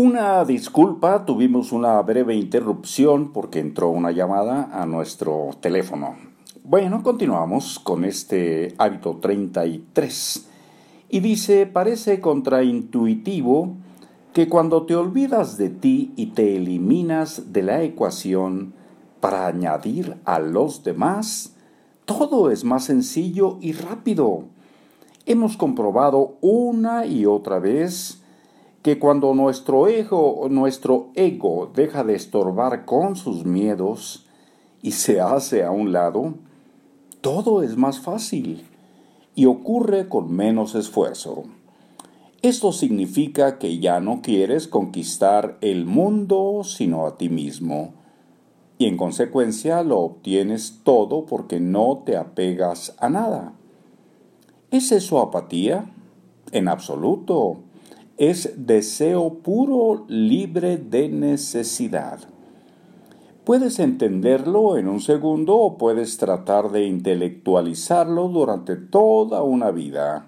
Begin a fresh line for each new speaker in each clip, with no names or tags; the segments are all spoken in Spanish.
Una disculpa, tuvimos una breve interrupción porque entró una llamada a nuestro teléfono. Bueno, continuamos con este hábito 33. Y dice, parece contraintuitivo que cuando te olvidas de ti y te eliminas de la ecuación para añadir a los demás, todo es más sencillo y rápido. Hemos comprobado una y otra vez que cuando nuestro ego, nuestro ego deja de estorbar con sus miedos y se hace a un lado, todo es más fácil y ocurre con menos esfuerzo. Esto significa que ya no quieres conquistar el mundo sino a ti mismo, y en consecuencia lo obtienes todo porque no te apegas a nada. ¿Es eso apatía? En absoluto es deseo puro libre de necesidad. Puedes entenderlo en un segundo o puedes tratar de intelectualizarlo durante toda una vida.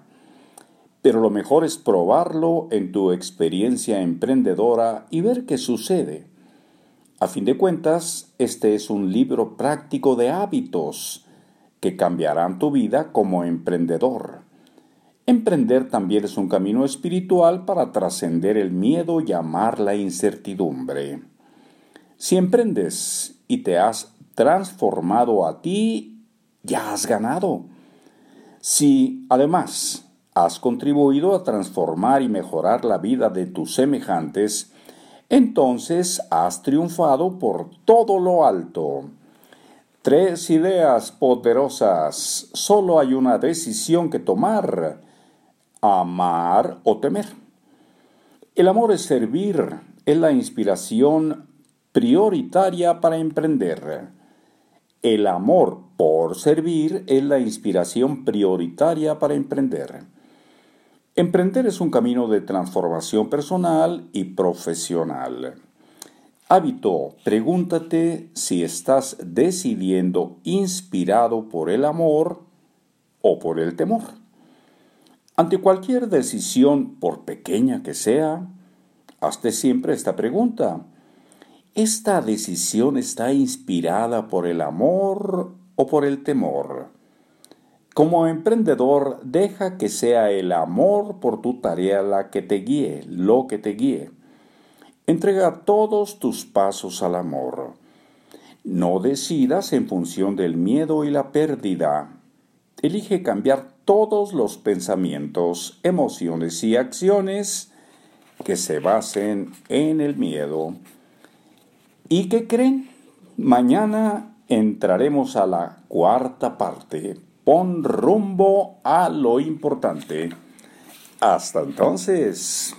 Pero lo mejor es probarlo en tu experiencia emprendedora y ver qué sucede. A fin de cuentas, este es un libro práctico de hábitos que cambiarán tu vida como emprendedor. Emprender también es un camino espiritual para trascender el miedo y amar la incertidumbre. Si emprendes y te has transformado a ti, ya has ganado. Si además has contribuido a transformar y mejorar la vida de tus semejantes, entonces has triunfado por todo lo alto. Tres ideas poderosas. Solo hay una decisión que tomar amar o temer. El amor es servir, es la inspiración prioritaria para emprender. El amor por servir es la inspiración prioritaria para emprender. Emprender es un camino de transformación personal y profesional. Hábito, pregúntate si estás decidiendo inspirado por el amor o por el temor. Ante cualquier decisión, por pequeña que sea, hazte siempre esta pregunta. ¿Esta decisión está inspirada por el amor o por el temor? Como emprendedor, deja que sea el amor por tu tarea la que te guíe, lo que te guíe. Entrega todos tus pasos al amor. No decidas en función del miedo y la pérdida. Elige cambiar todos los pensamientos, emociones y acciones que se basen en el miedo. ¿Y qué creen? Mañana entraremos a la cuarta parte. Pon rumbo a lo importante. Hasta entonces.